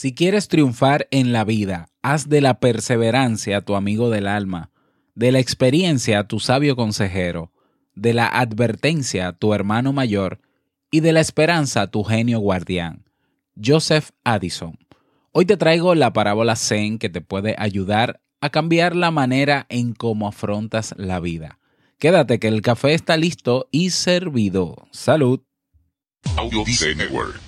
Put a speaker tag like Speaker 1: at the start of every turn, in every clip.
Speaker 1: Si quieres triunfar en la vida, haz de la perseverancia tu amigo del alma, de la experiencia tu sabio consejero, de la advertencia tu hermano mayor y de la esperanza tu genio guardián. Joseph Addison. Hoy te traigo la parábola Zen que te puede ayudar a cambiar la manera en cómo afrontas la vida. Quédate que el café está listo y servido. Salud. Audio Network.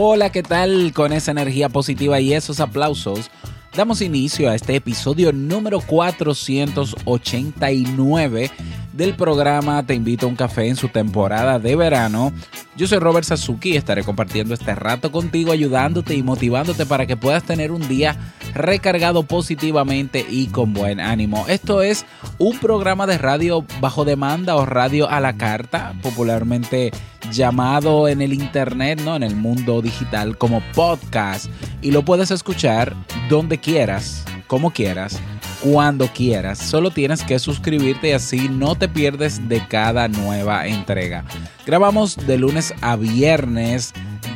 Speaker 1: Hola, ¿qué tal? Con esa energía positiva y esos aplausos, damos inicio a este episodio número 489 del programa Te invito a un café en su temporada de verano. Yo soy Robert Sasuki y estaré compartiendo este rato contigo, ayudándote y motivándote para que puedas tener un día recargado positivamente y con buen ánimo. Esto es un programa de radio bajo demanda o radio a la carta, popularmente llamado en el internet, ¿no? En el mundo digital como podcast y lo puedes escuchar donde quieras, como quieras cuando quieras. Solo tienes que suscribirte y así no te pierdes de cada nueva entrega. Grabamos de lunes a viernes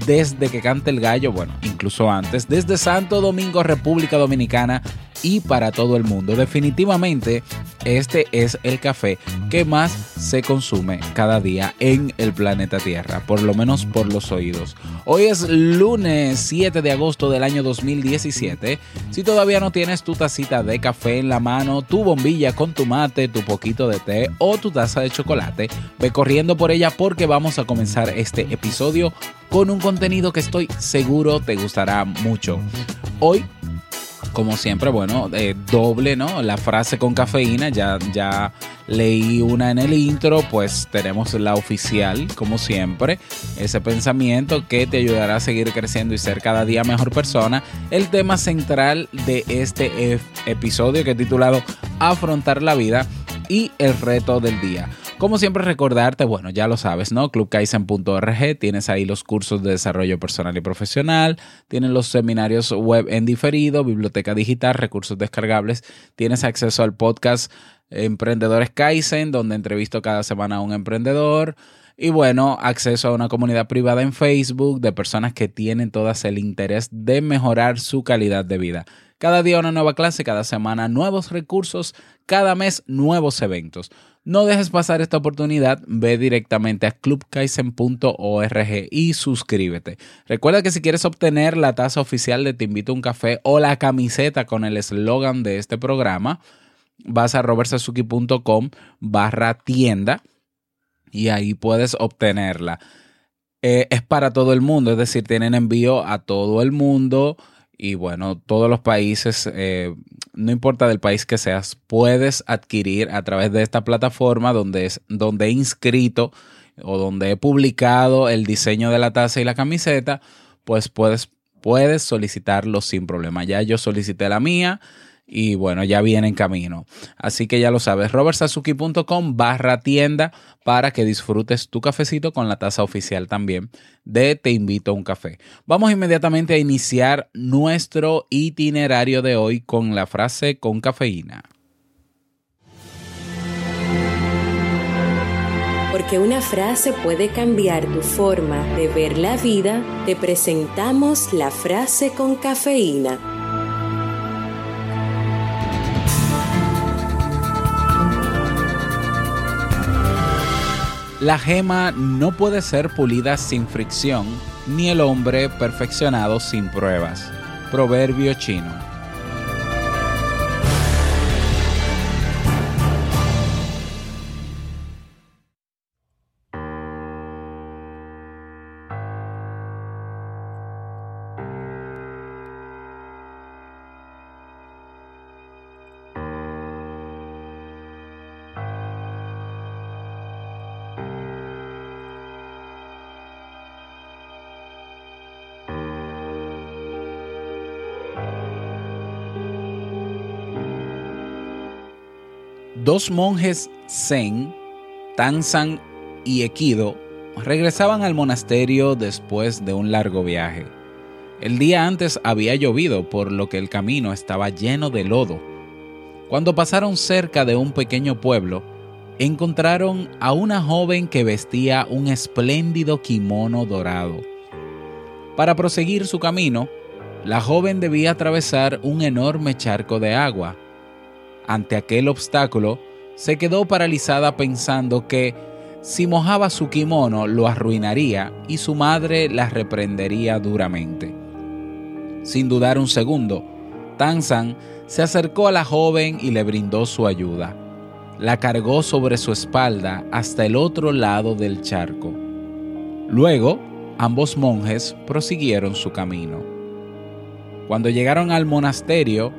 Speaker 1: desde que cante el gallo, bueno, incluso antes, desde Santo Domingo, República Dominicana y para todo el mundo. Definitivamente, este es el café que más se consume cada día en el planeta Tierra, por lo menos por los oídos. Hoy es lunes 7 de agosto del año 2017. Si todavía no tienes tu tacita de café en la mano, tu bombilla con tu mate, tu poquito de té o tu taza de chocolate, ve corriendo por ella porque vamos a comenzar este episodio con un contenido que estoy seguro te gustará mucho. Hoy como siempre, bueno, eh, doble, ¿no? La frase con cafeína, ya, ya leí una en el intro, pues tenemos la oficial, como siempre, ese pensamiento que te ayudará a seguir creciendo y ser cada día mejor persona. El tema central de este episodio que he titulado Afrontar la vida y el reto del día. Como siempre recordarte, bueno, ya lo sabes, ¿no? clubkaizen.org, tienes ahí los cursos de desarrollo personal y profesional, tienes los seminarios web en diferido, biblioteca digital, recursos descargables, tienes acceso al podcast Emprendedores Kaizen, donde entrevisto cada semana a un emprendedor. Y bueno, acceso a una comunidad privada en Facebook de personas que tienen todas el interés de mejorar su calidad de vida. Cada día una nueva clase, cada semana nuevos recursos, cada mes nuevos eventos. No dejes pasar esta oportunidad, ve directamente a clubkaisen.org y suscríbete. Recuerda que si quieres obtener la taza oficial de Te invito a un café o la camiseta con el eslogan de este programa, vas a robertsazuki.com barra tienda y ahí puedes obtenerla. Eh, es para todo el mundo, es decir, tienen envío a todo el mundo y bueno, todos los países, eh, no importa del país que seas, puedes adquirir a través de esta plataforma donde, es, donde he inscrito o donde he publicado el diseño de la taza y la camiseta, pues puedes, puedes solicitarlo sin problema. Ya yo solicité la mía y bueno, ya viene en camino. Así que ya lo sabes, robertsazuki.com barra tienda para que disfrutes tu cafecito con la taza oficial también de Te invito a un café. Vamos inmediatamente a iniciar nuestro itinerario de hoy con la frase con cafeína.
Speaker 2: Porque una frase puede cambiar tu forma de ver la vida, te presentamos la frase con cafeína
Speaker 1: La gema no puede ser pulida sin fricción, ni el hombre perfeccionado sin pruebas. Proverbio chino. Dos monjes Zen, Tanzan y Ekido regresaban al monasterio después de un largo viaje. El día antes había llovido, por lo que el camino estaba lleno de lodo. Cuando pasaron cerca de un pequeño pueblo, encontraron a una joven que vestía un espléndido kimono dorado. Para proseguir su camino, la joven debía atravesar un enorme charco de agua, ante aquel obstáculo, se quedó paralizada pensando que si mojaba su kimono lo arruinaría y su madre la reprendería duramente. Sin dudar un segundo, Tanzan se acercó a la joven y le brindó su ayuda. La cargó sobre su espalda hasta el otro lado del charco. Luego, ambos monjes prosiguieron su camino. Cuando llegaron al monasterio,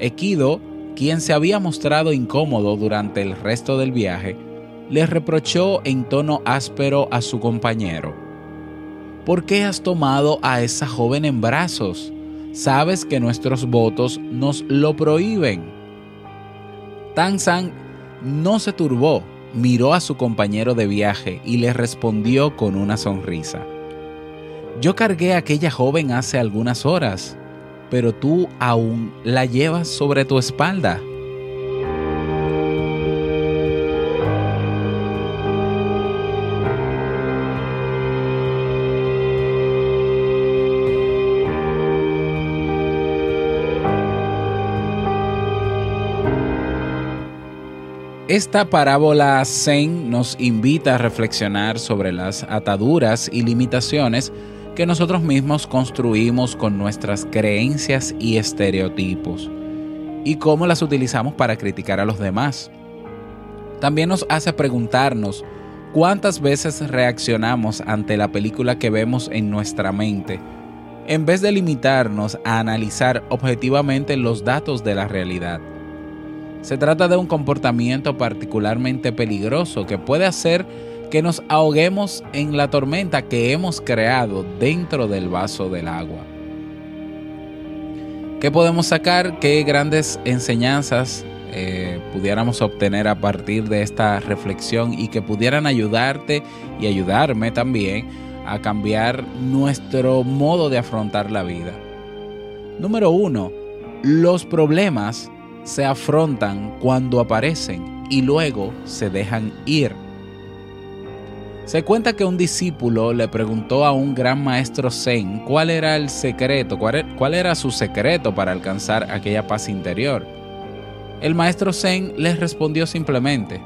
Speaker 1: Equido quien se había mostrado incómodo durante el resto del viaje, le reprochó en tono áspero a su compañero. ¿Por qué has tomado a esa joven en brazos? Sabes que nuestros votos nos lo prohíben. Tanzan no se turbó, miró a su compañero de viaje y le respondió con una sonrisa. Yo cargué a aquella joven hace algunas horas pero tú aún la llevas sobre tu espalda. Esta parábola Zen nos invita a reflexionar sobre las ataduras y limitaciones que nosotros mismos construimos con nuestras creencias y estereotipos y cómo las utilizamos para criticar a los demás. También nos hace preguntarnos cuántas veces reaccionamos ante la película que vemos en nuestra mente, en vez de limitarnos a analizar objetivamente los datos de la realidad. Se trata de un comportamiento particularmente peligroso que puede hacer que nos ahoguemos en la tormenta que hemos creado dentro del vaso del agua. ¿Qué podemos sacar? ¿Qué grandes enseñanzas eh, pudiéramos obtener a partir de esta reflexión y que pudieran ayudarte y ayudarme también a cambiar nuestro modo de afrontar la vida? Número uno, los problemas se afrontan cuando aparecen y luego se dejan ir. Se cuenta que un discípulo le preguntó a un gran maestro Zen cuál era el secreto, cuál era su secreto para alcanzar aquella paz interior. El maestro Zen le respondió simplemente,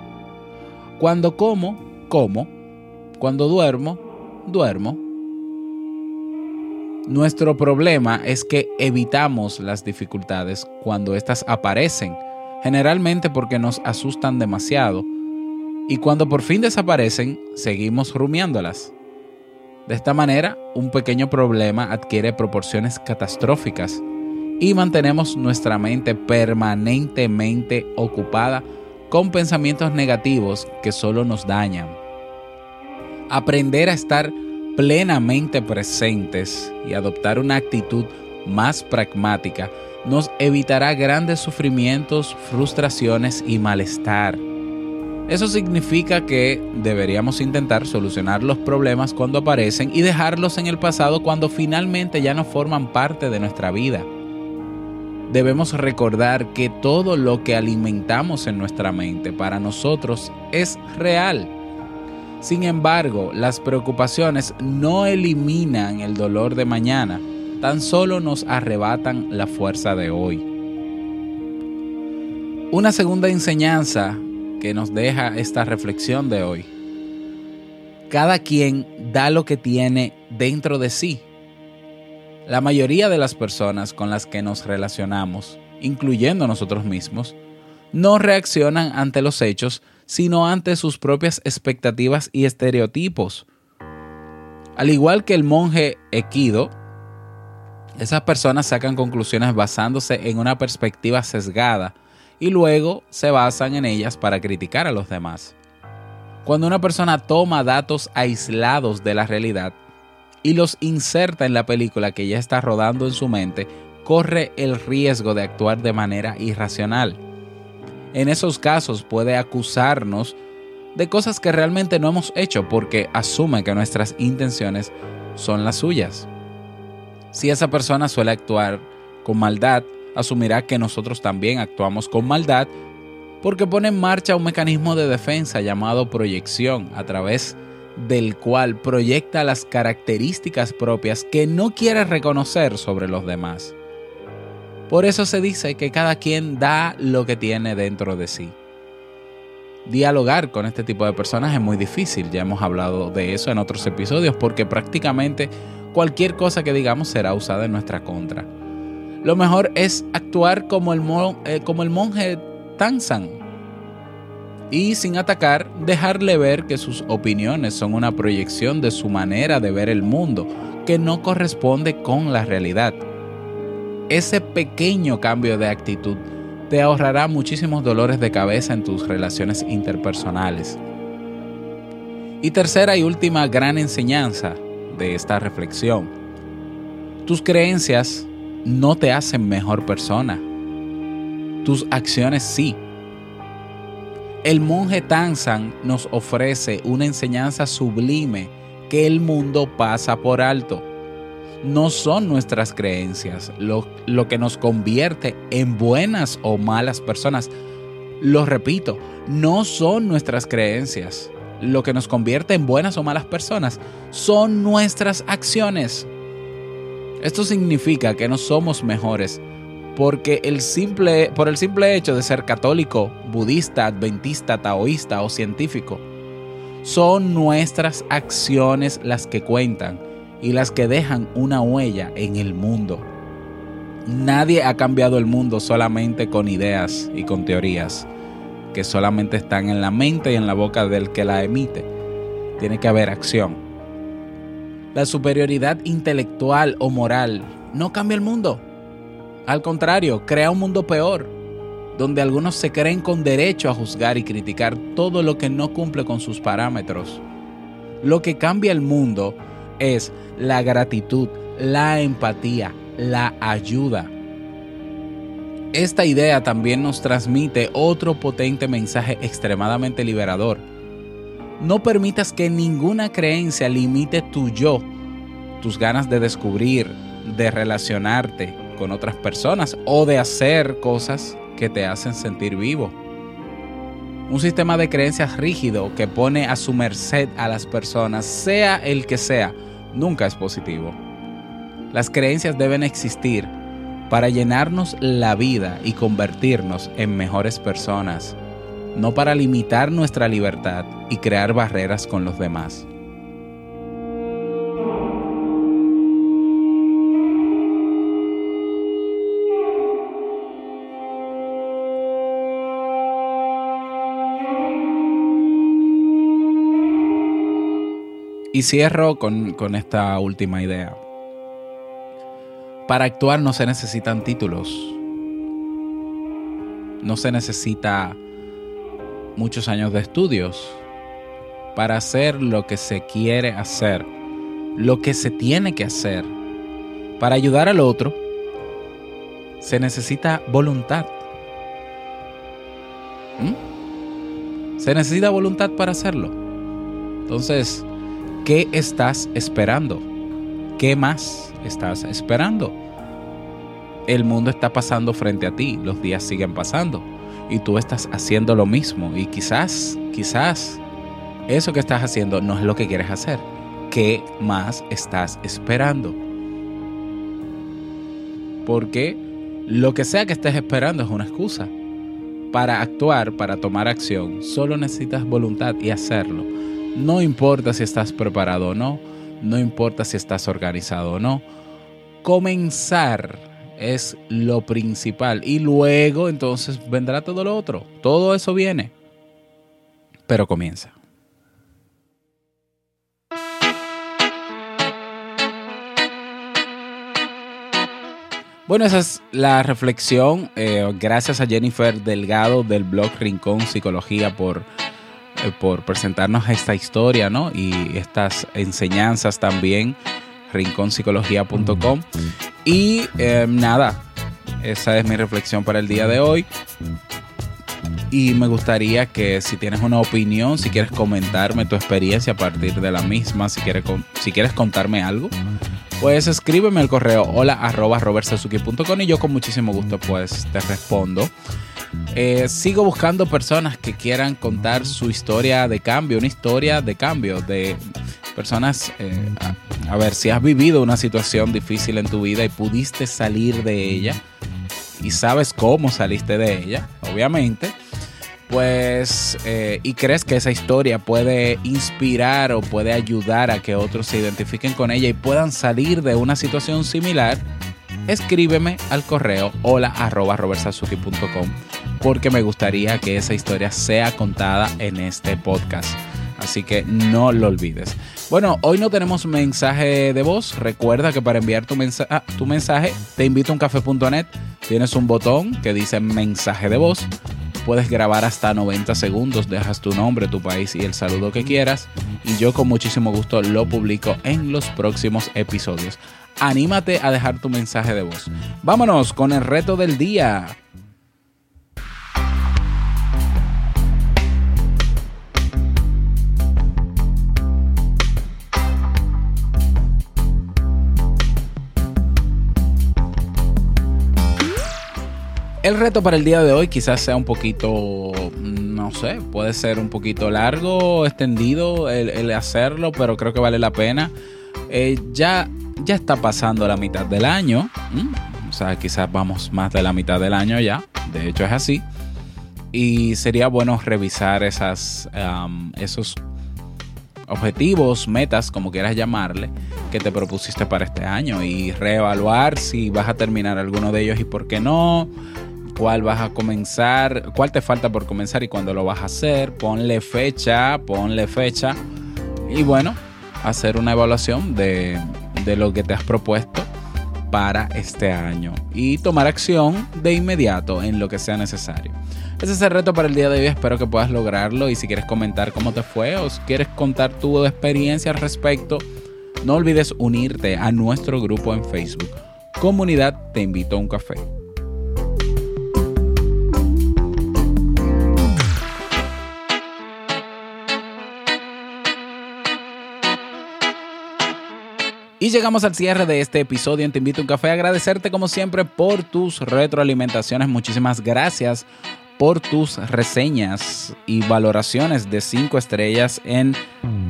Speaker 1: cuando como, como, cuando duermo, duermo. Nuestro problema es que evitamos las dificultades cuando éstas aparecen, generalmente porque nos asustan demasiado y cuando por fin desaparecen, seguimos rumiándolas. De esta manera, un pequeño problema adquiere proporciones catastróficas y mantenemos nuestra mente permanentemente ocupada con pensamientos negativos que solo nos dañan. Aprender a estar plenamente presentes y adoptar una actitud más pragmática nos evitará grandes sufrimientos, frustraciones y malestar. Eso significa que deberíamos intentar solucionar los problemas cuando aparecen y dejarlos en el pasado cuando finalmente ya no forman parte de nuestra vida. Debemos recordar que todo lo que alimentamos en nuestra mente para nosotros es real. Sin embargo, las preocupaciones no eliminan el dolor de mañana, tan solo nos arrebatan la fuerza de hoy. Una segunda enseñanza que nos deja esta reflexión de hoy. Cada quien da lo que tiene dentro de sí. La mayoría de las personas con las que nos relacionamos, incluyendo nosotros mismos, no reaccionan ante los hechos, sino ante sus propias expectativas y estereotipos. Al igual que el monje Equido, esas personas sacan conclusiones basándose en una perspectiva sesgada y luego se basan en ellas para criticar a los demás. Cuando una persona toma datos aislados de la realidad y los inserta en la película que ya está rodando en su mente, corre el riesgo de actuar de manera irracional. En esos casos puede acusarnos de cosas que realmente no hemos hecho porque asume que nuestras intenciones son las suyas. Si esa persona suele actuar con maldad, asumirá que nosotros también actuamos con maldad porque pone en marcha un mecanismo de defensa llamado proyección, a través del cual proyecta las características propias que no quiere reconocer sobre los demás. Por eso se dice que cada quien da lo que tiene dentro de sí. Dialogar con este tipo de personas es muy difícil, ya hemos hablado de eso en otros episodios, porque prácticamente cualquier cosa que digamos será usada en nuestra contra. Lo mejor es actuar como el, eh, monje Tanzan y sin atacar dejarle ver que sus opiniones son una proyección de su manera de ver el mundo que no corresponde con la realidad. Ese pequeño cambio de actitud te ahorrará muchísimos dolores de cabeza en tus relaciones interpersonales. Y tercera y última gran enseñanza de esta reflexión. Tus creencias no te hacen mejor persona. Tus acciones sí. El monje Tanzan nos ofrece una enseñanza sublime que el mundo pasa por alto. No son nuestras creencias lo, lo que nos convierte en buenas o malas personas. Lo repito, no son nuestras creencias lo que nos convierte en buenas o malas personas. Son nuestras acciones. Esto significa que no somos mejores porque el simple, por el simple hecho de ser católico, budista, adventista, taoísta o científico. Son nuestras acciones las que cuentan y las que dejan una huella en el mundo. Nadie ha cambiado el mundo solamente con ideas y con teorías que solamente están en la mente y en la boca del que la emite. Tiene que haber acción. La superioridad intelectual o moral no cambia el mundo. Al contrario, crea un mundo peor, donde algunos se creen con derecho a juzgar y criticar todo lo que no cumple con sus parámetros. Lo que cambia el mundo es la gratitud, la empatía, la ayuda. Esta idea también nos transmite otro potente mensaje extremadamente liberador no permitas que ninguna creencia limite tu yo, tus ganas de descubrir, de relacionarte con otras personas o de hacer cosas que te hacen sentir vivo. Un sistema de creencias rígido que pone a su merced a las personas, sea el que sea, nunca es positivo. Las creencias deben existir para llenarnos la vida y convertirnos en mejores personas no para limitar nuestra libertad y crear barreras con los demás. Y cierro con, con, esta última idea. Para actuar no se necesitan títulos. No se necesita muchos años de estudios para hacer lo que se quiere hacer, lo que se tiene que hacer. Para ayudar al otro se necesita voluntad. ¿Mm? Se necesita voluntad para hacerlo. Entonces, ¿qué estás esperando? ¿Qué más estás esperando? El mundo está pasando frente a ti, los días siguen pasando y tú estás haciendo lo mismo y quizás, quizás eso que estás haciendo no es lo que quieres hacer. ¿Qué más estás esperando? Porque lo que sea que estés esperando es una excusa. Para actuar, para tomar acción, solo necesitas voluntad y hacerlo. No importa si estás preparado o no, no importa si estás organizado o no. Comenzar es lo principal y luego entonces vendrá todo lo otro. Todo eso viene. Pero comienza. Bueno, esa es la reflexión. Eh, gracias a Jennifer Delgado del blog Rincón Psicología por, eh, por presentarnos esta historia, ¿no? Y estas enseñanzas también, rinconpsicología.com. Y eh, nada, esa es mi reflexión para el día de hoy. Y me gustaría que si tienes una opinión, si quieres comentarme tu experiencia a partir de la misma, si quieres, si quieres contarme algo, pues escríbeme al correo hola arroba y yo con muchísimo gusto pues te respondo. Eh, sigo buscando personas que quieran contar su historia de cambio, una historia de cambio, de personas, eh, a, ver, si has vivido una situación difícil en tu vida y pudiste salir de ella y sabes cómo saliste de ella, obviamente pues, eh, y crees que esa historia puede inspirar o puede ayudar a que otros se identifiquen con ella y puedan salir de una situación similar, escríbeme al correo hola arroba porque me gustaría que esa historia sea contada en este podcast. Así que no lo olvides. Bueno, hoy no tenemos mensaje de voz. Recuerda que para enviar tu, mensa ah, tu mensaje te invito a uncafé.net. Tienes un botón que dice mensaje de voz puedes grabar hasta 90 segundos, dejas tu nombre, tu país y el saludo que quieras y yo con muchísimo gusto lo publico en los próximos episodios. Anímate a dejar tu mensaje de voz. Vámonos con el reto del día. El reto para el día de hoy quizás sea un poquito, no sé, puede ser un poquito largo, extendido el, hacerlo, pero creo que vale la pena. Eh, ya, ya está pasando la mitad del año, o sea, quizás vamos más de la mitad del año ya, de hecho es así. Y sería bueno revisar esas, esos objetivos, metas, como quieras llamarle, que te propusiste para este año y reevaluar si vas a terminar alguno de ellos y por qué no cuál vas a comenzar, cuál te falta por comenzar y cuándo lo vas a hacer. Ponle fecha, ponle fecha. Y bueno, hacer una evaluación de, de lo que te has propuesto para este año y tomar acción de inmediato en lo que sea necesario. Ese es el reto para el día de hoy, espero que puedas lograrlo y si quieres comentar cómo te fue o si quieres contar tu experiencia al respecto, no olvides unirte a nuestro grupo en Facebook. Comunidad Te Invito a un Café. Y llegamos al cierre de este episodio en Te Invito a un Café. Agradecerte como siempre por tus retroalimentaciones. Muchísimas gracias por tus reseñas y valoraciones de 5 estrellas en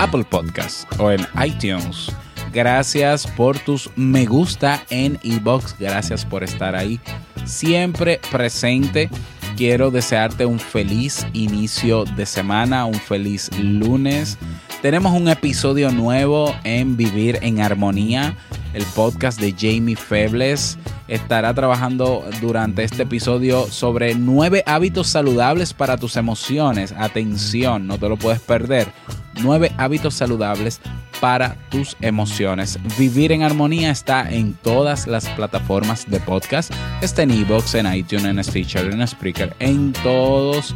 Speaker 1: Apple Podcasts o en iTunes. Gracias por tus me gusta en iBox. Gracias por estar ahí siempre presente. Quiero desearte un feliz inicio de semana, un feliz lunes. Tenemos un episodio nuevo en Vivir en Armonía, el podcast de Jamie Febles. Estará trabajando durante este episodio sobre nueve hábitos saludables para tus emociones. Atención, no te lo puedes perder. Nueve hábitos saludables para tus emociones. Vivir en Armonía está en todas las plataformas de podcast. Está en Evox, en iTunes, en Stitcher, en Spreaker, en todos.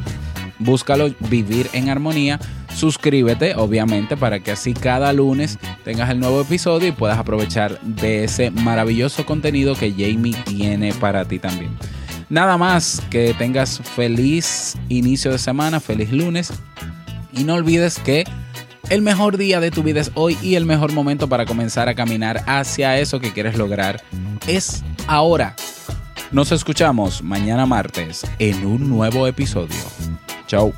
Speaker 1: Búscalo Vivir en Armonía Suscríbete, obviamente, para que así cada lunes tengas el nuevo episodio y puedas aprovechar de ese maravilloso contenido que Jamie tiene para ti también. Nada más, que tengas feliz inicio de semana, feliz lunes y no olvides que el mejor día de tu vida es hoy y el mejor momento para comenzar a caminar hacia eso que quieres lograr es ahora. Nos escuchamos mañana martes en un nuevo episodio. Chao.